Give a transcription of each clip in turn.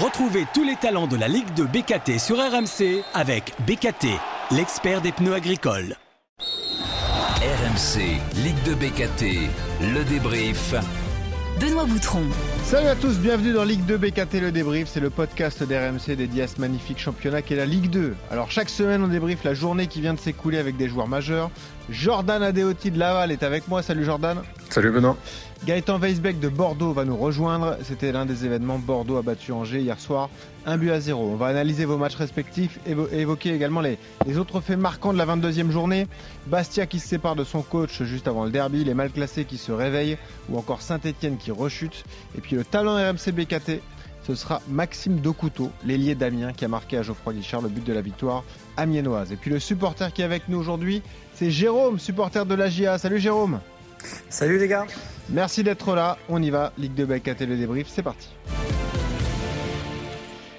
Retrouvez tous les talents de la Ligue de BKT sur RMC avec BKT, l'expert des pneus agricoles. RMC, Ligue de BKT, le débrief. Benoît Boutron. Salut à tous, bienvenue dans Ligue 2 BKT le débrief, c'est le podcast d'RMC dédié à ce magnifique championnat qui est la Ligue 2. Alors chaque semaine on débriefe la journée qui vient de s'écouler avec des joueurs majeurs. Jordan Adeoti de Laval est avec moi, salut Jordan. Salut Benoît. Gaëtan Weisbeck de Bordeaux va nous rejoindre. C'était l'un des événements. Bordeaux a battu Angers hier soir, un but à zéro. On va analyser vos matchs respectifs et évoquer également les, autres faits marquants de la 22e journée. Bastia qui se sépare de son coach juste avant le derby, les mal classés qui se réveillent ou encore Saint-Etienne qui rechute. Et puis le talent RMC BKT, ce sera Maxime Docouteau, l'ailier d'Amiens qui a marqué à Geoffroy Guichard le but de la victoire amiénoise. Et puis le supporter qui est avec nous aujourd'hui, c'est Jérôme, supporter de l'AGIA. Salut Jérôme. Salut les gars. Merci d'être là. On y va. Ligue de BKT le débrief, c'est parti.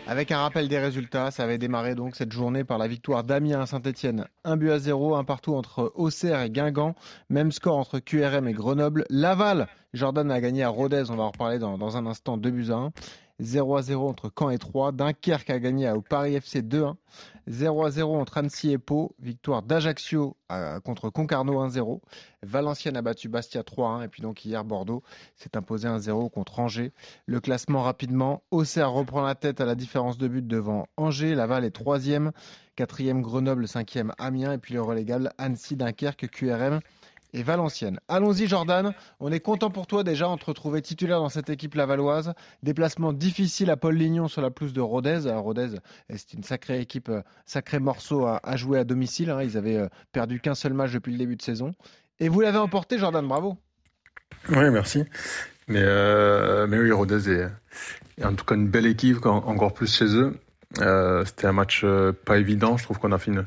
Avec un rappel des résultats, ça avait démarré donc cette journée par la victoire d'Amiens à Saint-Etienne. Un but à zéro, un partout entre Auxerre et Guingamp. Même score entre QRM et Grenoble. Laval, Jordan a gagné à Rodez, on va en reparler dans, dans un instant, 2 buts à 1. 0 à 0 entre Caen et Troyes. Dunkerque a gagné au Paris FC 2-1. 0 à 0 entre Annecy et Pau. Victoire d'Ajaccio euh, contre Concarneau 1-0. Valenciennes a battu Bastia 3-1. Et puis donc hier, Bordeaux s'est imposé 1-0 contre Angers. Le classement rapidement. Auxerre reprend la tête à la différence de but devant Angers. Laval est troisième. Quatrième Grenoble, cinquième Amiens. Et puis le relégable Annecy, Dunkerque, QRM et Valenciennes. Allons-y Jordan, on est content pour toi déjà de te retrouver titulaire dans cette équipe lavalloise. Déplacement difficile à Paul Lignon sur la pelouse de Rodez. Rodez, c'est une sacrée équipe, euh, sacré morceau à, jouer à domicile. Hein. Ils avaient euh, perdu qu'un seul match depuis le début de saison. Et vous l'avez emporté Jordan, bravo. Oui, merci. Mais, euh, mais oui, Rodez est, en tout cas une belle équipe, encore plus chez eux. C'était un match pas évident. Je trouve qu'on a fait une,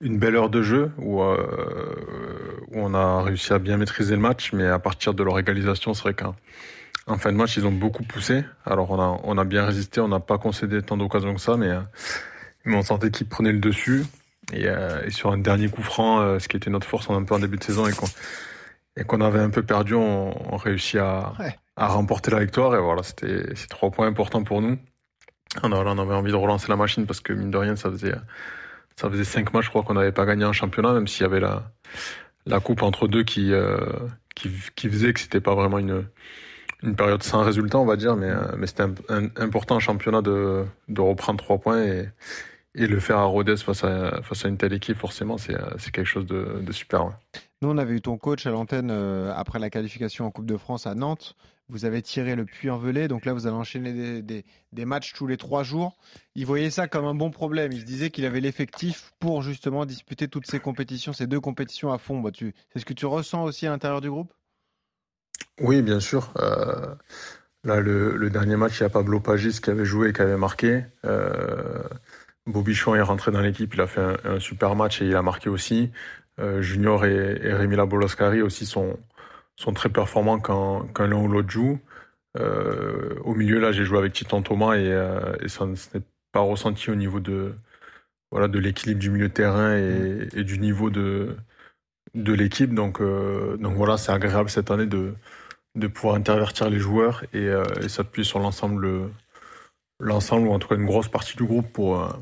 une belle heure de jeu où, euh, où on a réussi à bien maîtriser le match, mais à partir de leur égalisation, c'est vrai qu'en fin de match, ils ont beaucoup poussé. Alors on a, on a bien résisté, on n'a pas concédé tant d'occasions que ça, mais, mais on sentait qu'ils prenaient le dessus. Et, euh, et, sur un dernier coup franc, euh, ce qui était notre force en un peu en début de saison et qu'on et qu'on avait un peu perdu, on, on réussit à, à remporter la victoire. Et voilà, c'était trois points importants pour nous. On, on avait envie de relancer la machine parce que mine de rien, ça faisait ça faisait cinq matchs, je crois qu'on n'avait pas gagné un championnat, même s'il y avait la, la coupe entre deux qui, euh, qui, qui, faisait que c'était pas vraiment une, une période sans résultat, on va dire, mais, euh, mais c'était un, important un championnat de, de reprendre trois points et, et le faire à Rodez face à, face à une telle équipe, forcément, c'est quelque chose de, de super. Nous, on avait eu ton coach à l'antenne euh, après la qualification en Coupe de France à Nantes. Vous avez tiré le puits en donc là vous allez enchaîner des, matchs tous les trois jours. Il voyait ça comme un bon problème. Il se disait qu'il avait l'effectif pour justement disputer toutes ces compétitions, ces deux compétitions à fond. Bah, c'est ce que tu ressens aussi à l'intérieur du groupe? Oui, bien sûr. Euh, là, le, dernier match, il y a Pablo Pagis qui avait joué et qui avait marqué. Euh, Bobichon est rentré dans l'équipe, il a fait un, super match et il a marqué aussi. Euh, Junior et, et Rémi Laboloscari aussi sont sont très performants quand, quand l'un ou l'autre joue. Euh, au milieu, là, j'ai joué avec Titan Thomas et, euh, et ça n'est pas ressenti au niveau de, voilà, de l'équilibre du milieu de terrain et, et, du niveau de, de l'équipe. Donc, euh, donc voilà, c'est agréable cette année de, de pouvoir intervertir les joueurs et, et s'appuyer sur l'ensemble, l'ensemble ou en tout cas une grosse partie du groupe pour,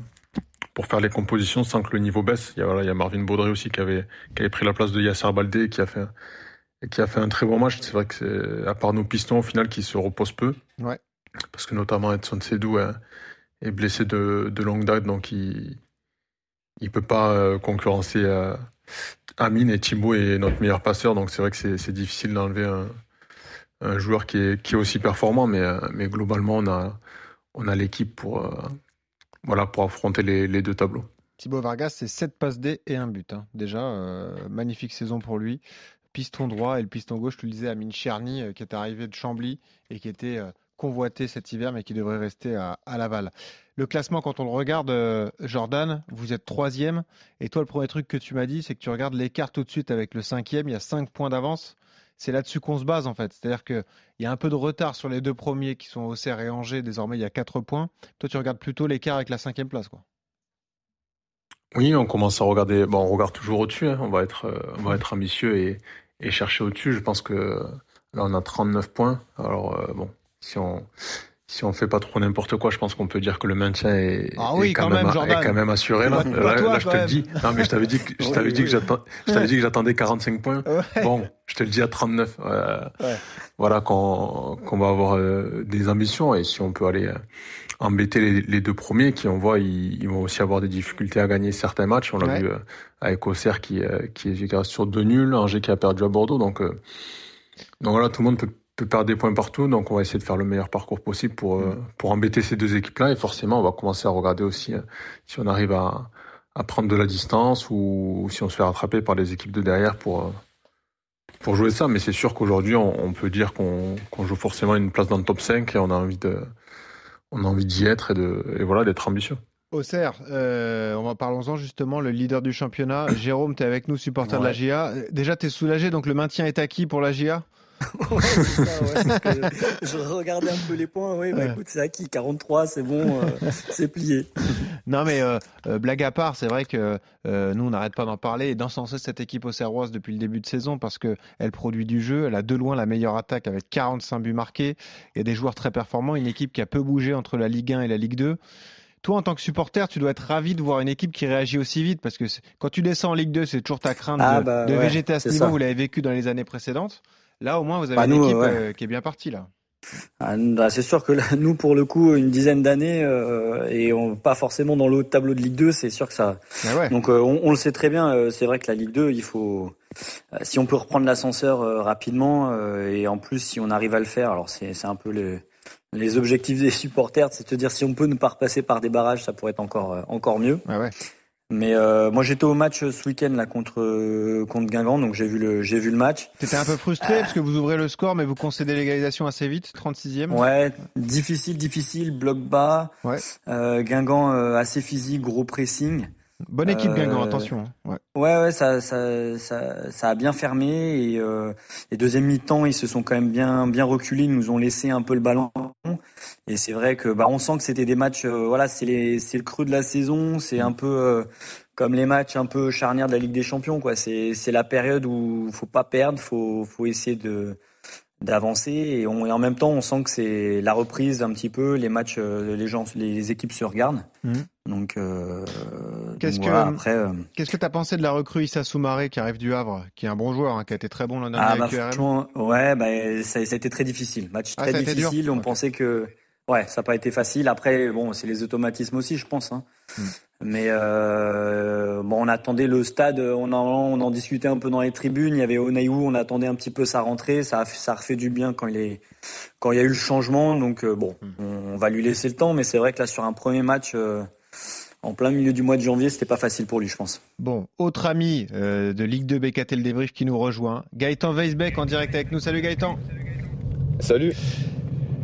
pour faire les compositions sans que le niveau baisse. Il y a, voilà, il y a Marvin Baudry aussi qui avait, qui avait pris la place de Yasser Baldé qui a fait et qui a fait un très bon match. C'est vrai que c'est à part nos pistons au final qui se reposent peu. Ouais. Parce que notamment Edson Sedou est, blessé de, de, longue date, donc il il peut pas euh, concurrencer euh, Amine et Thibaut est notre meilleur passeur, donc c'est vrai que c'est difficile d'enlever un, un, joueur qui est, qui est aussi performant, mais, euh, mais globalement on a on a l'équipe pour voilà pour affronter les, deux tableaux. Thibaut Vargas, c'est 7 passes D et un but. Hein. Déjà, magnifique saison pour lui piston droit et le piston gauche, tu le disais, Amine Cherny, euh, qui est arrivé de Chambly et qui était euh, convoité cet hiver, mais qui devrait rester à, Laval. Le classement, quand on le regarde, euh, Jordan, vous êtes troisième. Et toi, le premier truc que tu m'as dit, c'est que tu regardes l'écart tout de suite avec le cinquième. Il y a cinq points d'avance. C'est là-dessus qu'on se base, en fait. C'est-à-dire qu'il y a un peu de retard sur les deux premiers qui sont Auxerre et Angers. Désormais, il y a quatre points. Toi, tu regardes plutôt l'écart avec la cinquième place, quoi. Oui, on commence à regarder. Bon, on regarde toujours au-dessus. Hein. On va être, on va être ambitieux et, chercher au-dessus. Je pense que là, on a 39 points. Alors, euh, bon, si on, si on fait pas trop n'importe quoi, je pense qu'on peut dire que le maintien est, ah oui, est quand, quand même, même, est quand même assuré. Là, toi, là je te le dis. Non, mais je t'avais dit que, je Oui, t'avais dit oui. que j'attendais 45 points. Ouais. Bon, je te le dis à 39. euh, Ouais. Voilà qu'on va avoir euh, des ambitions et si on peut aller euh, embêter les, les deux premiers qui on voit ils, ils vont aussi avoir des difficultés à gagner certains matchs. On l'a Ouais. vu euh, avec Auxerre qui euh, qui, est- sur deux nuls, Angers qui a perdu à Bordeaux. Donc euh, donc voilà, tout le monde peut perdre des points partout. Donc on va essayer de faire le meilleur parcours possible pour euh, pour embêter ces deux équipes-là et forcément on va commencer à regarder aussi euh, si on arrive à à prendre de la distance ou si on se fait rattraper par les équipes de derrière pour euh, pour jouer ça. Mais c'est sûr qu'aujourd'hui, on, on peut dire qu'on qu'on joue forcément une place dans le top 5 et on a envie de on a envie d'y être et de et voilà d'être ambitieux. Auxerre, euh, on va parlons-en justement, le leader du championnat. Jérôme, tu es avec nous, supporter de la. GIA. Déjà, tu es soulagé, donc le maintien est acquis pour la GIA Ouais, c'est ça, ouais, parce que je regardais un peu les points. Oui, bah Ouais. écoute, c'est acquis. 43, c'est bon, euh, c'est plié. Non, mais euh, euh, blague à part, c'est vrai que euh, nous, on n'arrête pas d'en parler et d'encenser cette équipe auxerroise depuis le début de saison parce qu'elle produit du jeu. Elle a de loin la meilleure attaque avec 45 buts marqués. Il y a des joueurs très performants. Une équipe qui a peu bougé entre la Ligue 1 et la Ligue 2. Toi, en tant que supporter, tu dois être ravi de voir une équipe qui réagit aussi vite parce que quand tu descends en Ligue 2, c'est toujours ta crainte Ah, de, bah, de ouais, végéter à ce niveau. ça. Vous l'avez vécu dans les années précédentes. Là, au moins, vous avez Bah, une nous, équipe ouais. euh, qui est bien partie là. Ah, bah, c'est sûr que là, nous, pour le coup, une dizaine d'années euh, et on, pas forcément dans le haut de tableau de Ligue 2, c'est sûr que ça. Ouais. Donc, euh, on, on le sait très bien. euh, c'est vrai que la Ligue 2, il faut. si on peut reprendre l'ascenseur rapidement et en plus, si on arrive à le faire, alors c'est c'est un peu les les objectifs des supporters, c'est de se dire si on peut ne pas repasser par des barrages, ça pourrait être encore encore mieux. Ouais. Mais euh, moi, j'étais au match ce week-end là contre euh, contre Guingamp, donc j'ai vu le j'ai vu le match. T'étais un peu frustré parce que vous ouvrez le score, mais vous concédez l'égalisation assez vite, 36e. Ouais, difficile, difficile, bloc bas. Ouais. Euh, Guingamp euh, assez physique, gros pressing. Bonne équipe, Euh, Guingamp, attention. hein. Ouais. Ouais, ouais, ça, ça, ça, ça a bien fermé et euh, les deuxième mi-temps, ils se sont quand même bien, bien reculés, ils nous ont laissé un peu le ballon. Et c'est vrai que, bah, on sent que c'était des matchs, euh, voilà, c'est le creux de la saison, c'est un peu comme les matchs un peu charnières de la Ligue des Champions, quoi. C'est, c'est la période où faut pas perdre, faut, faut essayer de d'avancer et, et en même temps on sent que c'est la reprise un petit peu les matchs les gens les équipes se regardent Mhm. Donc, euh, Qu'est-ce donc que- voilà, après euh, Qu'est-ce que t'as pensé de la recrue Issa Soumaré qui arrive du Havre, qui est un bon joueur, hein, qui a été très bon l'an dernier Ah bah URM franchement, ouais, bah, ça, ça a été très difficile. Match Ah, très difficile. On pensait que, ouais, ça n'a pas été facile. Après, bon, c'est les automatismes aussi, je pense. Hein. Hmm. Mais euh, bon, on attendait le stade. On en, on en discutait un peu dans les tribunes. Il y avait Onaïou. On attendait un petit peu sa rentrée. Ça, a, ça a refait du bien quand il est, quand il y a eu le changement. Donc euh, bon, Hmm. on, on va lui laisser le temps. Mais c'est vrai que là, sur un premier match. euh, en plein milieu du mois de janvier, c'était pas facile pour lui, je pense. Bon, autre ami euh, de Ligue 2 BKT le débrief qui nous rejoint, Gaëtan Weisbeck en direct avec nous. Salut Gaëtan. Salut.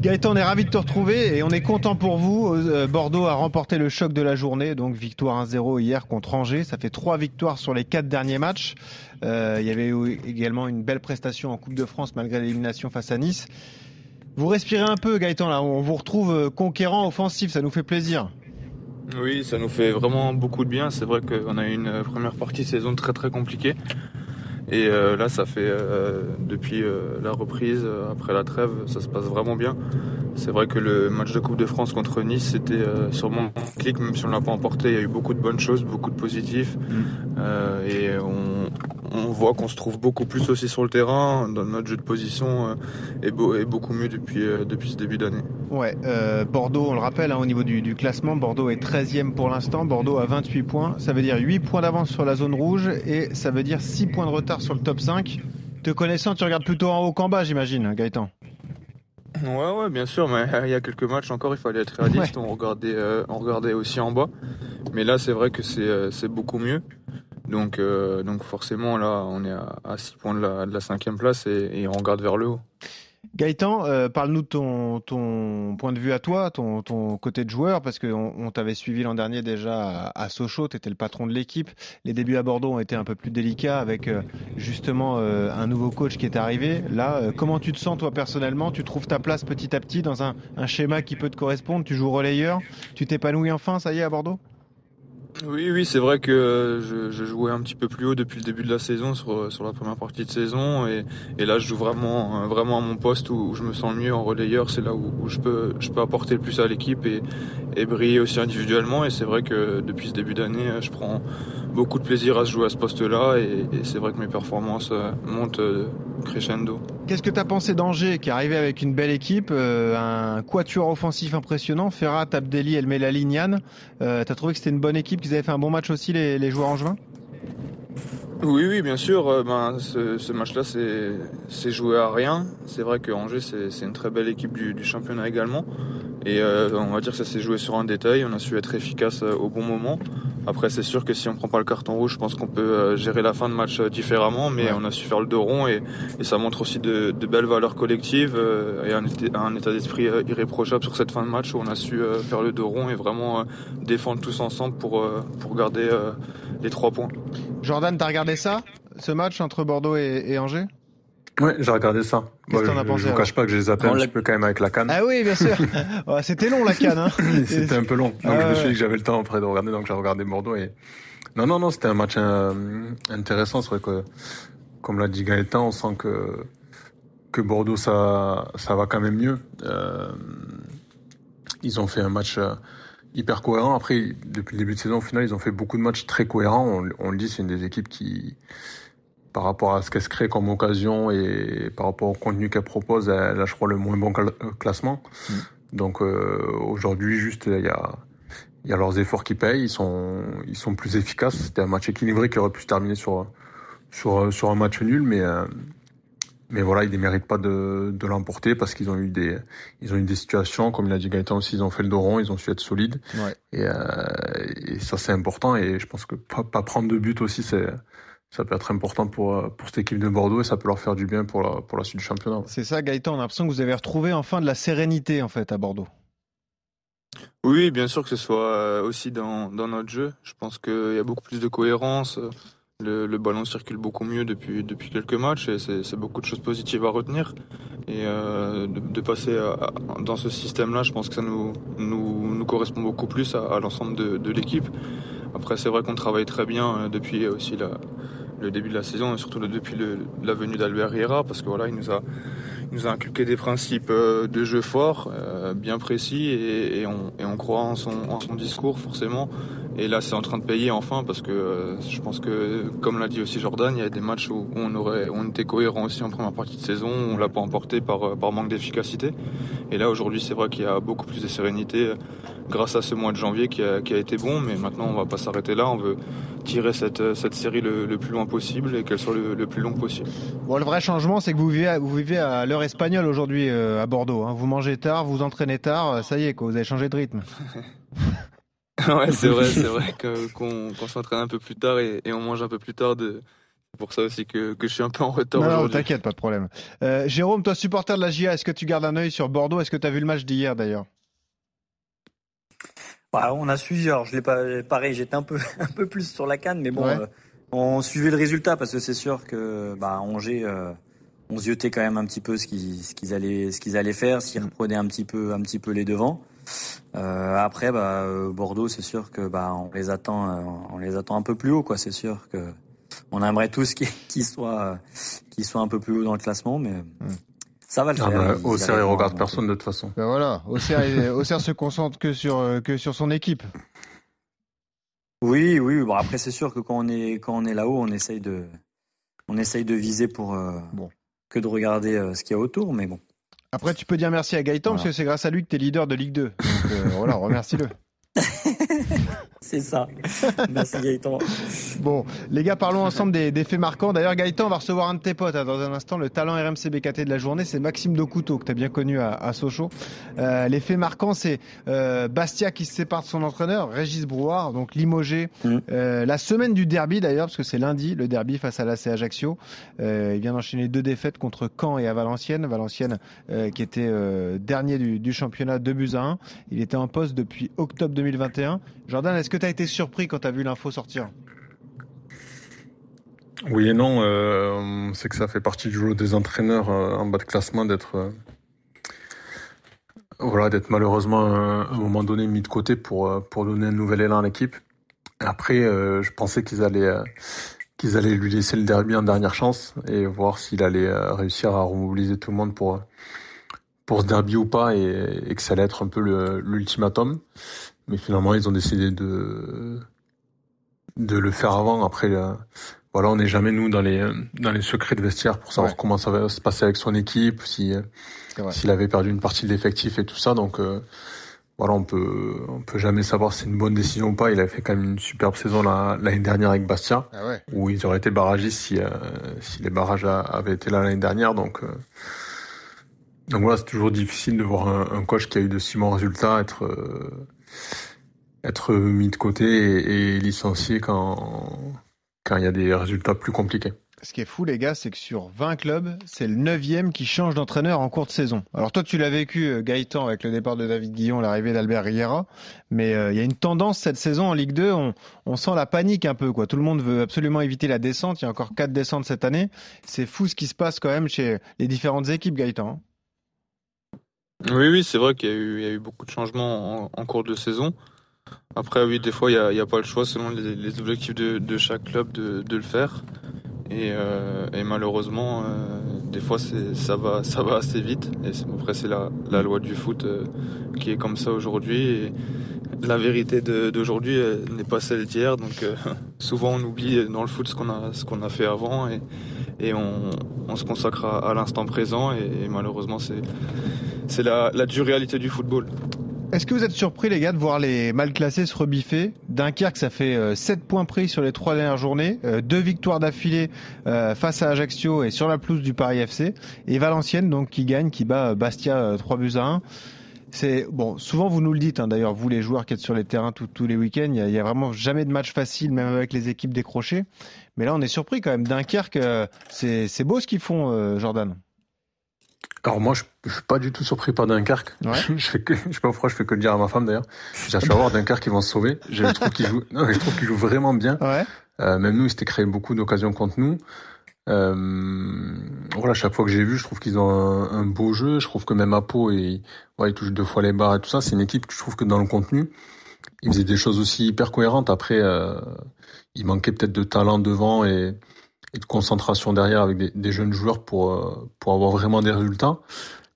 Gaëtan, on est ravi de te retrouver et on est content pour vous. Euh, Bordeaux a remporté le choc de la journée, donc victoire 1-0 hier contre Angers. Ça fait trois victoires sur les quatre derniers matchs. Euh, il y avait eu également une belle prestation en Coupe de France malgré l'élimination face à Nice. Vous respirez un peu, Gaëtan, là. On vous retrouve conquérant, offensif. Ça nous fait plaisir. Oui, ça nous fait vraiment beaucoup de bien. C'est vrai qu'on a eu une première partie de saison très très compliquée. Et euh, là, ça fait euh, depuis euh, la reprise, après la trêve, ça se passe vraiment bien. C'est vrai que le match de Coupe de France contre Nice, c'était sûrement un clic, même si on l'a pas emporté. Il y a eu beaucoup de bonnes choses, beaucoup de positifs. Euh, et on, on voit qu'on se trouve beaucoup plus aussi sur le terrain. Dans notre jeu de position euh, est, beau, est beaucoup mieux depuis, euh, depuis ce début d'année. Ouais, euh, Bordeaux, on le rappelle, hein, au niveau du, du classement, Bordeaux est 13e pour l'instant. Bordeaux a 28 points. Ça veut dire 8 points d'avance sur la zone rouge et ça veut dire 6 points de retard sur le top 5. Te connaissant, tu regardes plutôt en haut qu'en bas, j'imagine, Gaëtan. Ouais, ouais, bien sûr, mais il y a quelques matchs encore, il fallait être réaliste. On, regardait, euh, on regardait aussi en bas. Mais là, c'est vrai que c'est beaucoup mieux. Donc, euh, donc forcément, là, on est à 6 points de la, cinquième place et, on regarde vers le haut. Gaëtan, euh, parle-nous de ton, ton point de vue à toi, ton, ton côté de joueur, parce qu'on on, t'avait suivi l'an dernier déjà à, à Sochaux, tu étais le patron de l'équipe. Les débuts à Bordeaux ont été un peu plus délicats avec euh, justement un nouveau coach qui est arrivé. Là, comment tu te sens toi personnellement? Tu trouves ta place petit à petit dans un, un schéma qui peut te correspondre? Tu joues relayeur? Tu t'épanouis enfin, ça y est, à Bordeaux? Oui, oui, c'est vrai que je, je, jouais un petit peu plus haut depuis le début de la saison sur, sur la première partie de saison et, et là je joue vraiment, vraiment à mon poste où, je me sens mieux en relayeur. C'est là où, où, je peux, je peux apporter le plus à l'équipe et, et briller aussi individuellement. Et c'est vrai que depuis ce début d'année, je prends beaucoup de plaisir à se jouer à ce poste-là et, et c'est vrai que mes performances euh, montent euh, crescendo. Qu'est-ce que tu as pensé d'Angers qui est arrivé avec une belle équipe, euh, un quatuor offensif impressionnant, Ferrat, Abdelli, El Melali, Nian euh, Tu as trouvé que c'était une bonne équipe, qu'ils avaient fait un bon match aussi les, les joueurs angevins? Oui, oui, bien sûr. Euh, ben, ce, ce match-là, c'est joué à rien. C'est vrai que Angers, c'est une très belle équipe du, du championnat également. Et on va dire que ça s'est joué sur un détail. On a su être efficace au bon moment. Après, c'est sûr que si on prend pas le carton rouge, je pense qu'on peut euh, gérer la fin de match différemment. Mais ouais. on a su faire le dos rond et, et ça montre aussi de, de, belles valeurs collectives et un, un état d'esprit irréprochable sur cette fin de match où on a su faire le dos rond et vraiment défendre tous ensemble pour, pour garder les trois points. Jordan, t'as regardé ça, ce match entre Bordeaux et, et Angers? Ouais, j'ai regardé ça. Qu'est-ce que t'en as pensé Je vous cache pas que j'ai zappé un petit peu quand même avec la canne. Ah oui, bien sûr. ouais, C'était long la canne. Hein. c'était un peu long. Donc ah, je me suis dit que j'avais le temps après de regarder, donc j'ai regardé Bordeaux et non, non, non, c'était un match euh, intéressant. C'est vrai que, comme l'a dit Gaëtan, on sent que que Bordeaux ça ça va quand même mieux. Euh, ils ont fait un match euh, hyper cohérent. Après, depuis le début de saison, au final, ils ont fait beaucoup de matchs très cohérents. On, on le dit, c'est une des équipes qui par rapport à ce qu'elle se crée comme occasion et par rapport au contenu qu'elle propose, elle a, je crois, le moins bon classement. Mm. Donc euh, aujourd'hui, juste, il y a, il y a leurs efforts qui payent, ils sont, ils sont plus efficaces. C'était un match équilibré qui aurait pu se terminer sur, sur, sur un match nul, mais, euh, mais voilà, ils ne méritent pas de, de l'emporter parce qu'ils ont eu des, ils ont eu des situations, comme il a dit Gaëtan aussi, ils ont fait le dos rond, ils ont su être solides. Ouais. Et, euh, et ça, c'est important. Et je pense que pas, pas prendre de but aussi, c'est, ça peut être important pour, pour cette équipe de Bordeaux et ça peut leur faire du bien pour la, pour la suite du championnat. C'est ça, Gaëtan, on a l'impression que vous avez retrouvé enfin de la sérénité en fait à Bordeaux. Oui, bien sûr que ce soit aussi dans, dans notre jeu. Je pense qu'il y a beaucoup plus de cohérence. Le, le, ballon circule beaucoup mieux depuis, depuis quelques matchs et c'est beaucoup de choses positives à retenir. Et euh, de, de, passer à, à, dans ce système-là, je pense que ça nous, nous, nous correspond beaucoup plus à, à l'ensemble de, de l'équipe. Après, c'est vrai qu'on travaille très bien depuis aussi la, le début de la saison et surtout depuis la venue d'Albert Riera parce que voilà il nous a nous a inculqué des principes de jeu forts euh, bien précis et, et, on, et on croit en son, en son discours forcément. Et là c'est en train de payer enfin parce que euh, je pense que comme l'a dit aussi Jordan il y a des matchs où on aurait on était cohérent aussi en première partie de saison on l'a pas emporté par, par manque d'efficacité. Et là aujourd'hui c'est vrai qu'il y a beaucoup plus de sérénité grâce à ce mois de janvier qui a, qui a été bon mais maintenant on va pas s'arrêter là. On veut tirer cette, cette série le, le plus loin possible et qu'elle soit le, le, plus long possible. Bon, le vrai changement, c'est que vous vivez à, vous vivez à l'heure espagnole aujourd'hui euh, à Bordeaux. Hein. Vous mangez tard, vous entraînez tard, ça y est, quoi, vous avez changé de rythme. ouais, c'est vrai, c'est vrai qu'on qu s'entraîne un peu plus tard et, et, on mange un peu plus tard. De... C'est pour ça aussi que, que je suis un peu en retard aujourd'hui. Non, t'inquiète, pas de problème. Euh, Jérôme, toi, supporter de la GIA, est-ce que tu gardes un œil sur Bordeaux? Est-ce que tu as vu le match d'hier d'ailleurs? Bah, on a suivi, alors je l'ai pas, pareil, j'étais un peu, un peu plus sur la canne, mais bon, ouais. euh, on suivait le résultat parce que c'est sûr que bah, Angers, euh, on ziotait quand même un petit peu ce qu'ils ce qu'ils allaient, ce qu'ils allaient faire, s'ils reprenaient un petit peu, un petit peu les devants. Euh, après, bah, Bordeaux, c'est sûr que bah, on les attend, on les attend un peu plus haut, quoi. C'est sûr que on aimerait tous qu'ils qu soient, qu'ils soient un peu plus haut dans le classement, mais. Mmh. Ça va le faire. Ah bah, Auxerre, il regarde personne de toute façon. Ben voilà, Auxerre, Auxerre se concentre que sur, que sur son équipe. Oui, oui. Bon, après, c'est sûr que quand on est, quand on est là-haut, on essaye de, on essaye de viser pour euh, bon. que de regarder euh, ce qu'il y a autour, mais bon. Après, tu peux dire merci à Gaëtan voilà. parce que c'est grâce à lui que tu es leader de Ligue 2. Donc euh, voilà, remercie-le. C'est ça. Merci Gaëtan. Bon, les gars, parlons ensemble des, des faits marquants. D'ailleurs, Gaëtan, on va recevoir un de tes potes hein, dans un instant. Le talent RMC BKT de la journée, c'est Maxime Docouteau, que tu as bien connu à, à Sochaux. Euh, les faits marquants, c'est euh, Bastia qui se sépare de son entraîneur, Régis Brouard, donc limogé. Mmh. Euh, la semaine du derby, d'ailleurs, parce que c'est lundi, le derby face à l'AC Ajaccio. Il vient d'enchaîner deux défaites contre Caen et à Valenciennes. Valenciennes qui était dernier du, du championnat 2 buts à 1. Il était en poste depuis octobre 2021. Jordan, est-ce que tu as été surpris quand tu as vu l'info sortir Oui et non. Euh, c'est que ça fait partie du jeu des entraîneurs euh, en bas de classement d'être euh, voilà, d'être malheureusement à un moment donné mis de côté pour, pour donner un nouvel élan à l'équipe. Après, je pensais qu'ils allaient qu'ils allaient lui laisser le derby en dernière chance et voir s'il allait réussir à remobiliser tout le monde pour pour ce derby ou pas et, et que ça allait être un peu l'ultimatum. Mais finalement, ils ont décidé de de le faire avant. Après, voilà, on n'est jamais nous dans les dans les secrets de vestiaire pour savoir comment ça va se passer avec son équipe, si s'il avait perdu une partie de l'effectif et tout ça. Donc euh, voilà, on peut on peut jamais savoir si c'est une bonne décision ou pas. Il a fait quand même une superbe saison l'année dernière avec Bastia, ah ouais. où ils auraient été barragistes si euh, si les barrages avaient été là l'année dernière. Donc euh, donc voilà, c'est toujours difficile de voir un, un, coach qui a eu de si bons résultats être être mis de côté et, licencié quand quand il y a des résultats plus compliqués. Ce qui est fou, les gars, c'est que sur 20 clubs, c'est le 9 qui change d'entraîneur en cours de saison. Alors toi, tu l'as vécu, euh, Gaëtan, avec le départ de David Guillon, l'arrivée d'Albert Riera. Mais euh, il y a une tendance cette saison en Ligue 2, on, sent la panique un peu. quoi. Tout le monde veut absolument éviter la descente. Il y a encore quatre descentes cette année. C'est fou ce qui se passe quand même chez les différentes équipes, Gaëtan. Oui, oui, c'est vrai qu'il y, y, a eu beaucoup de changements en, en cours de saison. Après, oui, des fois, il n'y a, a, pas le choix selon les, les objectifs de, de, chaque club de, de le faire. Et, euh, et malheureusement, euh, des fois, ça va, ça va assez vite. Et après, c'est la, la, loi du foot euh, qui est comme ça aujourd'hui. La vérité d'aujourd'hui n'est pas celle d'hier. Donc, euh, souvent, on oublie dans le foot ce qu'on a, a fait avant. Et, et on, on se consacre à, à l'instant présent. Et, et malheureusement, c'est la, la dure réalité du football. Est-ce que vous êtes surpris, les gars, de voir les mal classés se rebiffer? Dunkerque, ça fait euh, 7 points pris sur les trois dernières journées, euh, deux victoires d'affilée euh, face à Ajaccio et sur la pelouse du Paris FC, et Valenciennes, donc qui gagne, qui bat euh, Bastia 3 buts à 1. C'est bon. Souvent, vous nous le dites. Hein, D'ailleurs, vous les joueurs qui êtes sur les terrains tous les week-ends, il y, a vraiment jamais de match facile, même avec les équipes décrochées. Mais là, on est surpris quand même. Dunkerque, c'est beau ce qu'ils font, Jordan. Alors moi, je, je, suis pas du tout surpris par Dunkerque. Ouais. je fais que, je sais pas pourquoi je fais que le dire à ma femme d'ailleurs. J'ai à voir Dunkerque qui vont se sauver. Je trouve qu'ils jouent, non, je trouve qu'ils jouent vraiment bien. Ouais. Euh, même nous, ils s'étaient créé beaucoup d'occasions contre nous. Euh, voilà, chaque fois que j'ai vu, je trouve qu'ils ont un, un, beau jeu. Je trouve que même à Pau, et, ouais, ils touchent deux fois les barres et tout ça. C'est une équipe que je trouve que dans le contenu, ils faisaient des choses aussi hyper cohérentes. Après, euh, il manquait peut-être de talent devant et de concentration derrière avec des, des jeunes joueurs pour euh, pour avoir vraiment des résultats.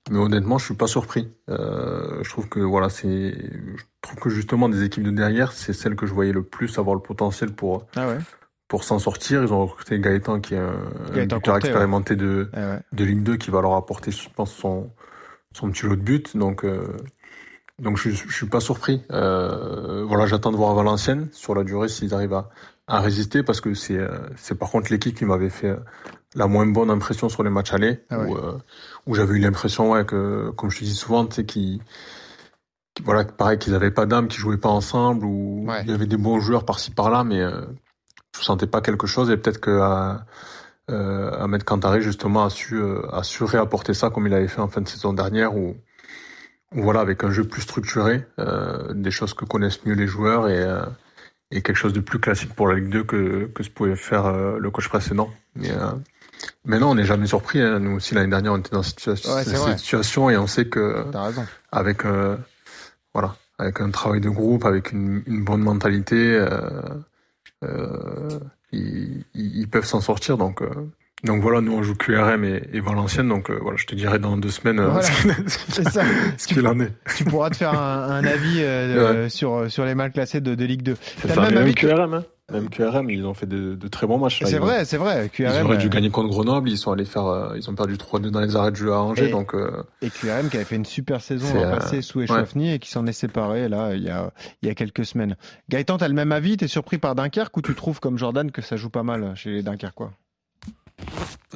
Mais honnêtement, je suis pas surpris. Euh, je trouve que voilà, c'est, je trouve que justement des équipes de derrière, c'est celles que je voyais le plus avoir le potentiel pour ah ouais. pour s'en sortir. Ils ont recruté Gaëtan qui est un, Gaëtan buteur expérimenté de Ah ouais. de Ligue 2 qui va leur apporter, je pense, son son petit lot de buts. Donc euh, donc je, je suis pas surpris. Euh, voilà, j'attends de voir Valenciennes sur la durée s'ils arrivent à à résister parce que c'est c'est par contre l'équipe qui m'avait fait la moins bonne impression sur les matchs allés Ah ouais. où, euh, où j'avais eu l'impression ouais que comme je te dis souvent tu sais qu'ils- voilà pareil qu'ils avaient pas d'âme qu'ils jouaient pas ensemble ou Ouais. il y avait des bons joueurs par-ci par-là mais euh, je sentais pas quelque chose et peut-être que euh, euh, Ahmed Kantari justement a su euh, a su réapporter ça comme il avait fait en fin de saison dernière où où, voilà avec un jeu plus structuré euh, des choses que connaissent mieux les joueurs et euh, et quelque chose de plus classique pour la Ligue 2 que, que ce pouvait faire euh, le coach précédent. Mais, euh, mais non, on n'est jamais surpris. Hein. Nous aussi, l'année dernière, on était dans cette, situa- Ouais, cette situation et on sait que avec, euh, voilà, avec un travail de groupe, avec une, une bonne mentalité, euh, euh, ils, ils ils peuvent s'en sortir. Donc, euh, donc voilà, nous on joue QRM et, et Valenciennes. Donc euh, voilà, je te dirai dans deux semaines euh, Voilà. ce qu'il- en est. tu pourras te faire un, un avis euh, sur sur les mal classés de, de Ligue 2. C'est T'as même même avis QRM, hein. Même QRM, ils ont fait de, de très bons matchs. C'est Ils vrai, c'est vrai. Ils QRM auraient dû euh, gagner contre Grenoble, ils sont allés faire, euh, ils ont perdu 3-2 dans les arrêts de jeu à Angers, Et- donc euh, et QRM qui avait fait une super saison l'an passé sous Échauffourny et qui s'en est séparé là il y a il y a quelques semaines. Gaëtan, t'as le même avis? T'es surpris par Dunkerque ou tu trouves comme Jordan que ça joue pas mal chez les Dunkerquois?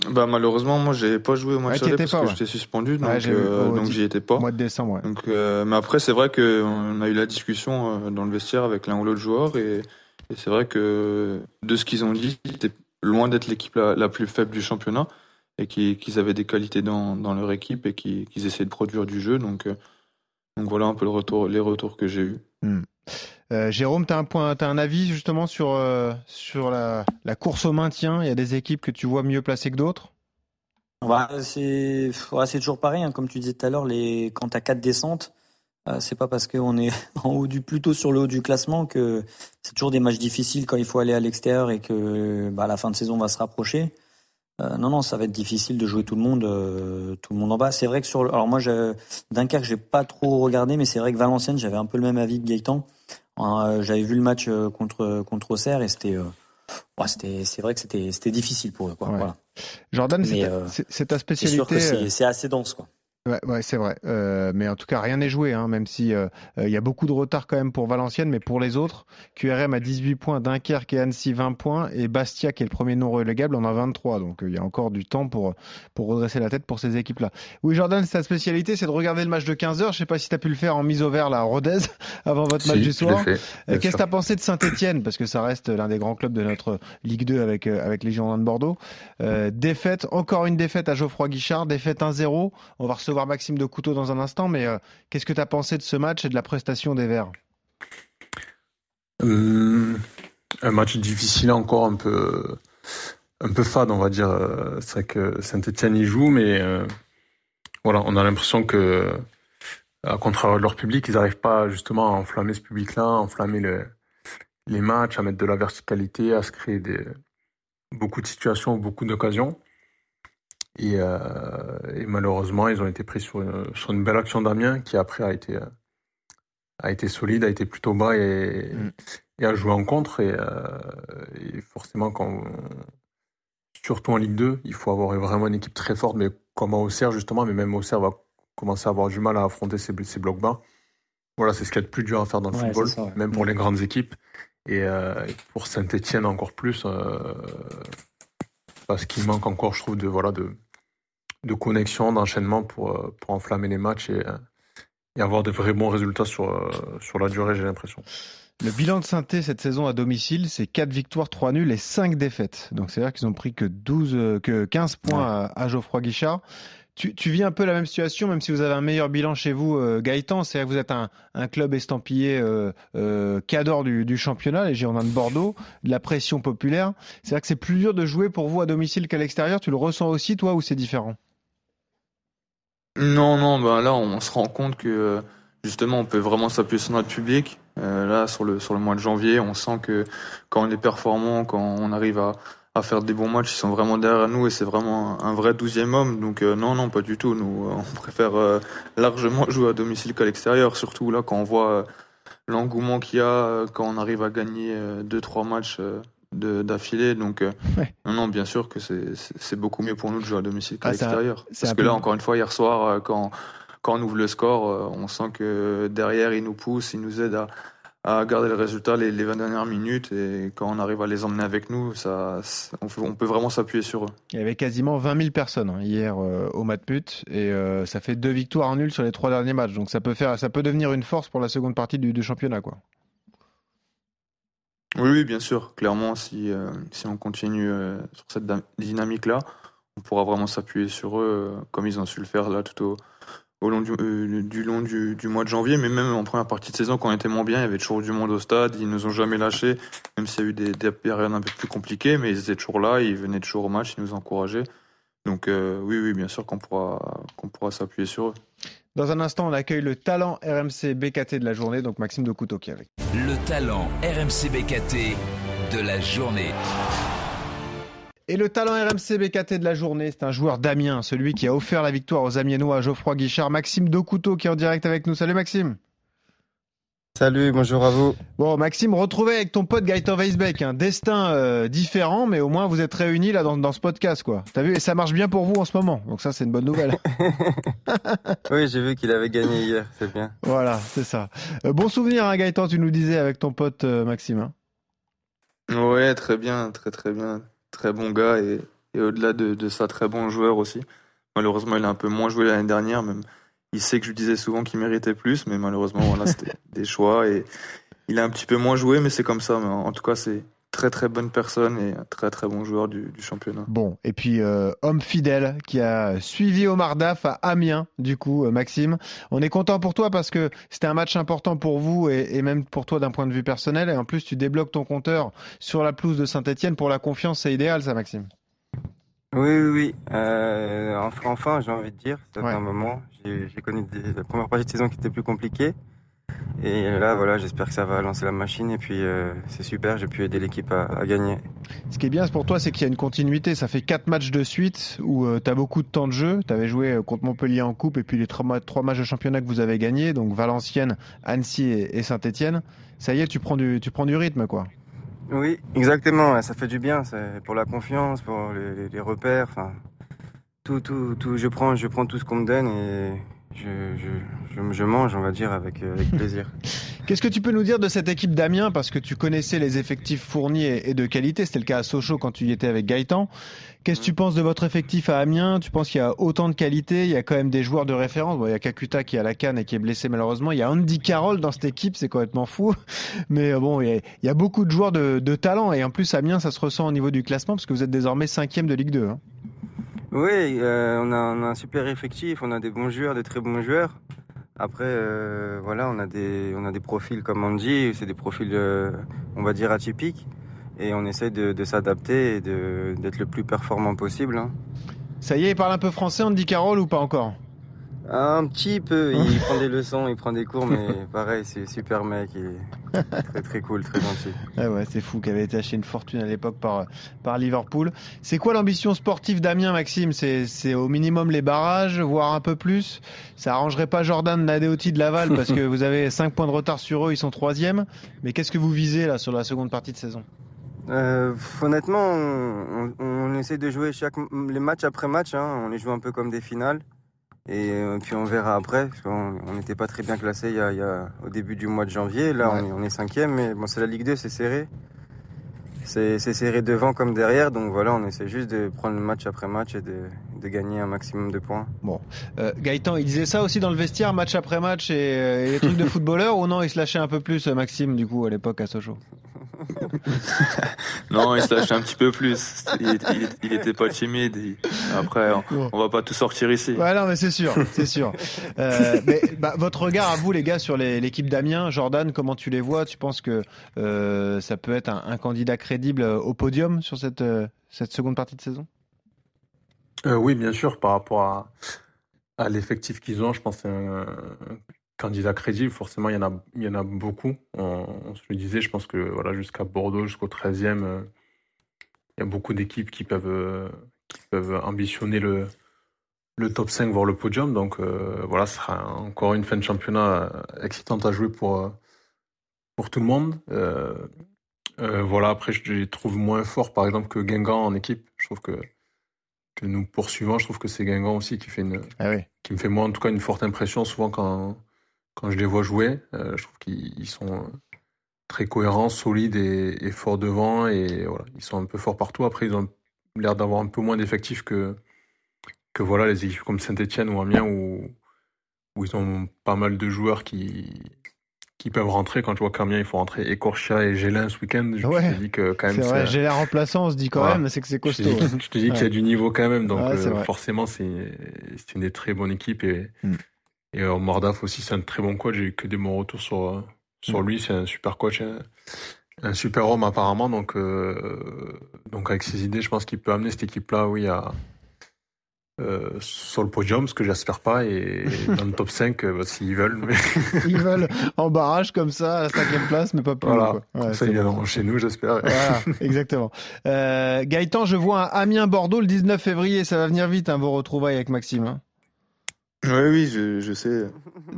Bah malheureusement moi j'ai pas joué au Ouais, match t'y aller étais parce pas, que ouais. j'étais suspendu donc, Ouais, j'ai vu euh, au donc j'y étais pas. Mois de décembre, ouais. Donc euh, mais après c'est vrai que on a eu la discussion euh, dans le vestiaire avec l'un ou l'autre joueur et, et c'est vrai que de ce qu'ils ont dit c'était loin d'être l'équipe la, la plus faible du championnat et qu'ils avaient des qualités dans, dans leur équipe et qu'ils essaient de produire du jeu donc donc voilà un peu le retour les retours que j'ai eu. Euh, Jérôme, un point, t'as un avis justement sur euh, sur la, course au maintien? Il y a des équipes que tu vois mieux placées que d'autres? C'est toujours pareil, hein, comme tu disais tout à l'heure, quand tu as quatre descentes, Euh, c'est pas parce qu'on est en haut du plutôt sur le haut du classement que c'est toujours des matchs difficiles quand il faut aller à l'extérieur et que bah, la fin de saison va se rapprocher. Euh, non, non, ça va être difficile de jouer tout le monde, euh, tout le monde en bas. C'est vrai que sur, le... alors moi, Dunkerque, j'ai pas trop regardé, mais c'est vrai que Valenciennes, j'avais un peu le même avis que Gaëtan. j'avais vu le match contre contre Auxerre et c'était, c'était, c'est vrai que c'était c'était difficile pour eux. Quoi. Voilà. Jordan, c'est ta spécialité. C'est assez dense, quoi. Ouais, ouais c'est vrai. Euh, mais en tout cas, rien n'est joué, hein, même si euh, euh, il y a beaucoup de retard quand même pour Valenciennes, mais pour les autres, QRM a 18 points, Dunkerque et Annecy 20 points, et Bastia, qui est le premier non relégable, en a 23. Donc il y a encore du temps pour, pour redresser la tête pour ces équipes-là. Oui, Jordan, sa spécialité, c'est de regarder le match de 15h. Je sais pas si tu as pu le faire en mise au vert, là, à Rodez, avant votre match du soir. Qu'est-ce que tu as pensé de Saint-Etienne Parce que ça reste l'un des grands clubs de notre Ligue 2 avec, avec les Girondins de Bordeaux. défaite, encore une défaite à Geoffroy Guichard, défaite 1-0. On va recevoir Maxime de Couteau dans un instant, mais euh, qu'est-ce que tu as pensé de ce match et de la prestation des Verts? Hum, Un match difficile encore, un peu, un peu fade, on va dire. C'est vrai que Saint-Etienne y joue, mais euh, voilà, on a l'impression que, à contraire de leur public, ils n'arrivent pas justement à enflammer ce public-là, à enflammer les matchs, à mettre de la verticalité, à se créer beaucoup de situations, beaucoup d'occasions. Euh, et, malheureusement, ils ont été pris sur une, belle action d'Amiens qui après a été, a été solide, a été plutôt bas et, mm. a joué en contre. Et, euh, forcément, quand surtout en Ligue 2, il faut avoir vraiment une équipe très forte, mais comme à Auxerre justement, mais même Auxerre va commencer à avoir du mal à affronter ces, ces blocs bas. Voilà, c'est ce qu'il y a de plus dur à faire dans le football, même pour mm. les grandes équipes. Et euh, pour Saint-Etienne encore plus, parce qu'il manque encore, je trouve, de, voilà, de, de connexion, d'enchaînement pour, euh, pour enflammer les matchs et, euh, et avoir de vrais bons résultats sur, euh, sur la durée, j'ai l'impression. Le bilan de Sainté cette saison à domicile, c'est 4 victoires, 3 nuls et 5 défaites. Donc c'est-à-dire qu'ils ont pris que 12, que 15 points à, Geoffroy Guichard. Tu, vis un peu la même situation, même si vous avez un meilleur bilan chez vous, Gaëtan. C'est-à-dire que vous êtes un, club estampillé euh, euh, cadre du, championnat, les Girondins de Bordeaux, de la pression populaire. C'est-à-dire que c'est plus dur de jouer pour vous à domicile qu'à l'extérieur. Tu le ressens aussi, toi, ou c'est différent? Non, non, bah là, on se rend compte que justement, on peut vraiment s'appuyer sur notre public. Euh, là, sur le sur le mois de janvier, on sent que quand on est performant, quand on arrive à, à faire des bons matchs, ils sont vraiment derrière nous et c'est vraiment un, vrai douzième homme. Donc euh, non, non, pas du tout. Nous, on préfère euh, largement jouer à domicile qu'à l'extérieur, surtout là quand on voit l'engouement qu'il y a, quand on arrive à gagner deux, trois matchs d'affilée. Donc, euh, non, non, bien sûr que c'est beaucoup mieux pour nous de jouer à domicile qu'à ah, l'extérieur. Parce que là, encore une fois, hier soir, euh, quand, quand on ouvre le score, euh, on sent que derrière, ils nous poussent, ils nous aident à, à garder le résultat les, les 20 dernières minutes. Et quand on arrive à les emmener avec nous, ça, on, peut vraiment s'appuyer sur eux. Il y avait quasiment 20 000 personnes hein, hier au Matmut et ça fait deux victoires en nul sur les trois derniers matchs. Donc ça peut, faire, ça peut devenir une force pour la seconde partie du, du championnat. quoi. Oui, oui, bien sûr. Clairement, si, euh, si on continue euh, sur cette dynamique-là, on pourra vraiment s'appuyer sur eux, euh, comme ils ont su le faire là tout au, au long du, du long du, du, mois de janvier. Mais même en première partie de saison, quand on était moins bien, il y avait toujours du monde au stade. Ils nous ont jamais lâchés, même s'il y a eu des, des, périodes un peu plus compliquées, mais ils étaient toujours là, ils venaient toujours au match, ils nous encourageaient. Donc oui, oui, bien sûr qu'on pourra, qu'on pourra s'appuyer sur eux. Dans un instant, on accueille le talent RMC BKT de la journée, donc Maxime de Couteau qui est avec. Le talent RMC BKT de la journée. Et le talent RMC BKT de la journée, c'est un joueur d'Amiens, celui qui a offert la victoire aux Amiénois à Geoffroy Guichard, Maxime de Couteau qui est en direct avec nous. Salut Maxime. Salut, bonjour à vous. Bon, Maxime, retrouvé avec ton pote Gaëtan Weisbeck, un destin euh, différent, mais au moins vous êtes réunis là dans, ce podcast, quoi. T'as vu, et ça marche bien pour vous en ce moment, donc ça c'est une bonne nouvelle. oui, j'ai vu qu'il avait gagné hier, c'est bien. Voilà, c'est ça. Euh, bon souvenir, hein, Gaëtan, tu nous disais avec ton pote euh, Maxime. Hein. Ouais, très bien, très très bien, très bon gars et, au-delà de, de ça, très bon joueur aussi. Malheureusement, il a un peu moins joué l'année dernière, même il sait que je lui disais souvent qu'il méritait plus, mais malheureusement, voilà, c'était des choix et il a un petit peu moins joué, mais c'est comme ça. Mais en tout cas, c'est très très bonne personne et un très très bon joueur du, championnat. Bon, et puis euh, homme fidèle qui a suivi Omar Daf à Amiens, du coup, euh, Maxime. On est content pour toi parce que c'était un match important pour vous et, et même pour toi d'un point de vue personnel. Et en plus, tu débloques ton compteur sur la pelouse de Saint-Etienne pour la confiance. C'est idéal, ça, Maxime. Oui, oui, oui. Euh, enfin, enfin, j'ai envie de dire, ça fait Ouais. un moment. J'ai j'ai connu des, la première partie de saison qui était plus compliquée. Et là, voilà, j'espère que ça va lancer la machine. Et puis, euh, c'est super, j'ai pu aider l'équipe à, à gagner. Ce qui est bien pour toi, c'est qu'il y a une continuité. Ça fait quatre matchs de suite où tu as beaucoup de temps de jeu. Tu avais joué euh, contre Montpellier en coupe et puis les trois, ma- trois matchs de championnat que vous avez gagnés, donc Valenciennes, Annecy et, et Saint-Etienne. Ça y est, tu prends du, tu prends du rythme, quoi. Oui, exactement. Ça fait du bien. C'est pour la confiance, pour les repères. Enfin, tout, tout, tout. Je prends, je prends tout ce qu'on me donne et je, je, je, je mange, on va dire, avec, euh, avec plaisir. Qu'est-ce que tu peux nous dire de cette équipe d'Amiens? Parce que tu connaissais les effectifs fournis et, de qualité. C'était le cas à Sochaux quand tu y étais avec Gaëtan. Qu'est-ce que tu penses de votre effectif à Amiens? Tu penses qu'il y a autant de qualité? Il y a quand même des joueurs de référence. Bon, il y a Kakuta qui est à la canne et qui est blessé malheureusement. Il y a Andy Carroll dans cette équipe, c'est complètement fou. Mais euh, bon, il y a, il y a beaucoup de joueurs de, de talent. Et en plus, Amiens, ça se ressent au niveau du classement parce que vous êtes désormais cinquième de Ligue 2. hein. Oui, euh, on, a, on a un super effectif, on a des bons joueurs, des très bons joueurs. Après, euh, voilà, on a des, on a des profils comme Andy, c'est des profils, euh, on va dire, atypiques. Et on essaie de, de s'adapter et de- d'être le plus performant possible. hein. Ça y est, il parle un peu français, Andy Carroll, ou pas encore? Un petit peu, il prend des leçons, il prend des cours, mais pareil, c'est super mec, est très très cool, très gentil. Ouais, ouais, c'est fou, qui avait été acheté une fortune à l'époque par, par Liverpool. C'est quoi l'ambition sportive d'Amiens, Maxime? C'est c'est au minimum les barrages, voire un peu plus? Ça arrangerait pas Jordan Nadeoti de Laval parce que vous avez 5 points de retard sur eux, ils sont troisième. Mais qu'est-ce que vous visez là sur la seconde partie de saison? Euh, honnêtement, on, on, on essaie de jouer chaque, les matchs après match, hein, on les joue un peu comme des finales. Et euh, puis on verra après, parce qu'on on n'était pas très bien classé il y, a, il y a- au début du mois de janvier. Là, Ouais. on, est, cinquième, mais bon, c'est la Ligue 2, c'est serré. C'est serré devant comme derrière, donc voilà, on essaie juste de prendre match après match et de, de gagner un maximum de points. euh, Gaëtan, il disait ça aussi dans le vestiaire, match après match et, euh, et les trucs de footballeur ou non Il se lâchait un peu plus, euh, Maxime, du coup, à l'époque à Sochaux? Non, il se lâchait un petit peu plus. Il, il- il était pas timide. Il- Après, on, Bon. on va pas tout sortir ici. Ouais, non, mais c'est sûr, c'est sûr. Euh, mais bah, votre regard à vous, les gars, sur l'équipe d'Amiens, Jordan, comment tu les vois? Tu penses que euh, ça peut être un, un candidat crédible euh, au podium sur cette, euh, cette seconde partie de saison? Euh, oui, bien sûr, par rapport à, à l'effectif qu'ils ont, je pense que c'est un, un candidat crédible. Forcément, il y en a, il y en a beaucoup. On, on se le disait, je pense que voilà, jusqu'à Bordeaux, jusqu'au 13e, euh, il y a beaucoup d'équipes qui peuvent, euh, qui peuvent ambitionner le, le top 5, voire le podium. Donc euh, voilà, ce sera encore une fin de championnat excitante à jouer pour, pour tout le monde. Voilà, après, je les trouve moins forts, par exemple, que Guingamp en équipe. Je trouve que que nous poursuivons, je trouve que c'est Guingamp aussi qui fait une, Ah oui. qui me fait moi en tout cas une forte impression souvent quand, quand je les vois jouer. Euh, je trouve qu'ils ils sont très cohérents, solides et, et forts devant et voilà, ils sont un peu forts partout. Après, ils ont l'air d'avoir un peu moins d'effectifs que, que voilà, les équipes comme Saint-Etienne ou Amiens où, où ils ont pas mal de joueurs qui, qui peuvent rentrer. Quand je vois qu'Amiens, il faut rentrer Ecorchia et Gélin ce week-end, je Ouais. dis que quand même c'est- l'air remplaçant, on se dit quand même, c'est que c'est je te costaud. dis, je te dis qu'il y a du niveau quand même, donc euh, forcément c'est c'est une des très bonnes équipes et, Mm. Et euh, Mordaf aussi c'est un très bon coach. J'ai eu que des bons retours sur euh, sur Mm. lui, c'est un super coach, un, un super homme apparemment. Donc euh, donc avec ses idées, je pense qu'il peut amener cette équipe là, oui, à euh, sur le podium, ce que j'espère pas, et dans le top 5 euh, bah, s'ils veulent. Mais Ils veulent en barrage comme ça, à la cinquième place, mais pas plus. voilà, quoi. Ouais, ça ils viendront chez nous, j'espère. Voilà, exactement. Euh, Gaëtan, je vois un Amiens-Bordeaux le 19 février, ça va venir vite, hein, vos retrouvailles avec Maxime. hein. Oui, oui, je, je sais.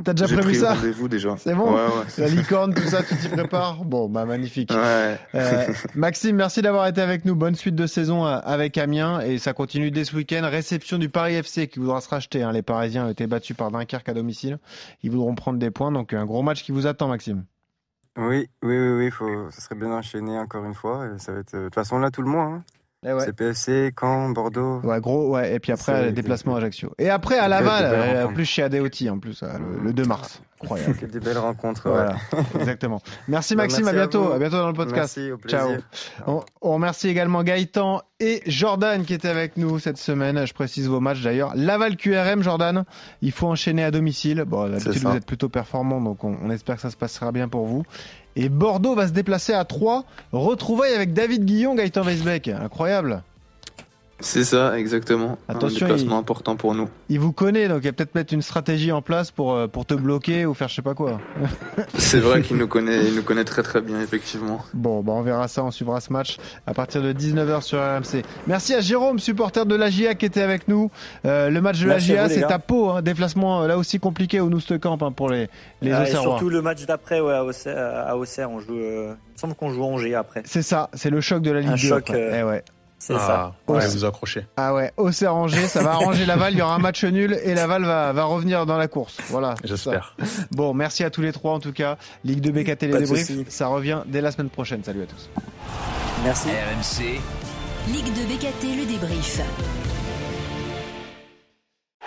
T'as déjà prévu ça rendez-vous déjà. C'est bon Ouais, ouais. La licorne, tout ça, tu t'y prépares? Bon, bah magnifique. Ouais. Euh, Maxime, merci d'avoir été avec nous. Bonne suite de saison euh, avec Amiens et ça continue dès ce week-end. Réception du Paris FC qui voudra se racheter. hein. Les Parisiens ont été battus par Dunkerque à domicile. Ils voudront prendre des points. Donc un gros match qui vous attend, Maxime. Oui, oui, oui, oui, faut, ça serait bien d'enchaîner encore une fois. Et ça va être, euh, de toute façon, là, tout le mois. Hein. Eh ouais. Caen, Bordeaux. Ouais, gros, ouais. Et puis après, déplacement à Ajaccio. Et après, à Laval, euh, rencontre. plus chez Adeoti en plus, euh, le, le 2 mars. Incroyable. Que des belles rencontres. Voilà, exactement. Merci Maxime, merci à bientôt. À bientôt dans le podcast. Merci, au Ciao. On, on remercie également Gaëtan et Jordan qui étaient avec nous cette semaine. Je précise vos matchs d'ailleurs. Laval QRM, Jordan. Il faut enchaîner à domicile. Bon, d'habitude vous êtes plutôt performant, donc on, on espère que ça se passera bien pour vous. Et Bordeaux va se déplacer à 3. Retrouvailles avec David Guillon, Gaëtan Weisbeck. Incroyable. C'est ça, exactement. Attention, un déplacement important pour nous. Il vous connaît, donc il va peut-être mettre une stratégie en place pour, euh, pour te bloquer ou faire je sais pas quoi. C'est vrai qu'il nous connaît, il nous connaît très très bien, effectivement. Bon, bah on verra ça, on suivra ce match à partir de 19h sur RMC. Merci à Jérôme, supporter de la GIA qui était avec nous. Euh, le match de la GIA, c'est à Pau, hein, déplacement euh, là aussi compliqué au Noustecamp hein, pour les, les Ah, et surtout le match d'après, ouais, à Auxerre, à Auxerre, on joue. euh, il me semble qu'on joue Angers après. C'est ça, c'est le choc de la Ligue Un 2. choc, euh, Eh ouais. C'est Ah, ça. ouais, Ouais. vous accrochez. Ah ouais, Auxerre Angers, ça va arranger Laval, il y aura un match nul et Laval va, va revenir dans la course. Voilà. J'espère. Bon, merci à tous les trois en tout cas. Ligue 2 BKT de débriefs, soucis. ça revient dès la semaine prochaine. Salut à tous. Merci. RMC, Ligue de BKT, le débrief.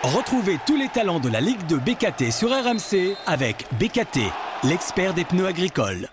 Retrouvez tous les talents de la Ligue de BKT sur RMC avec BKT, l'expert des pneus agricoles.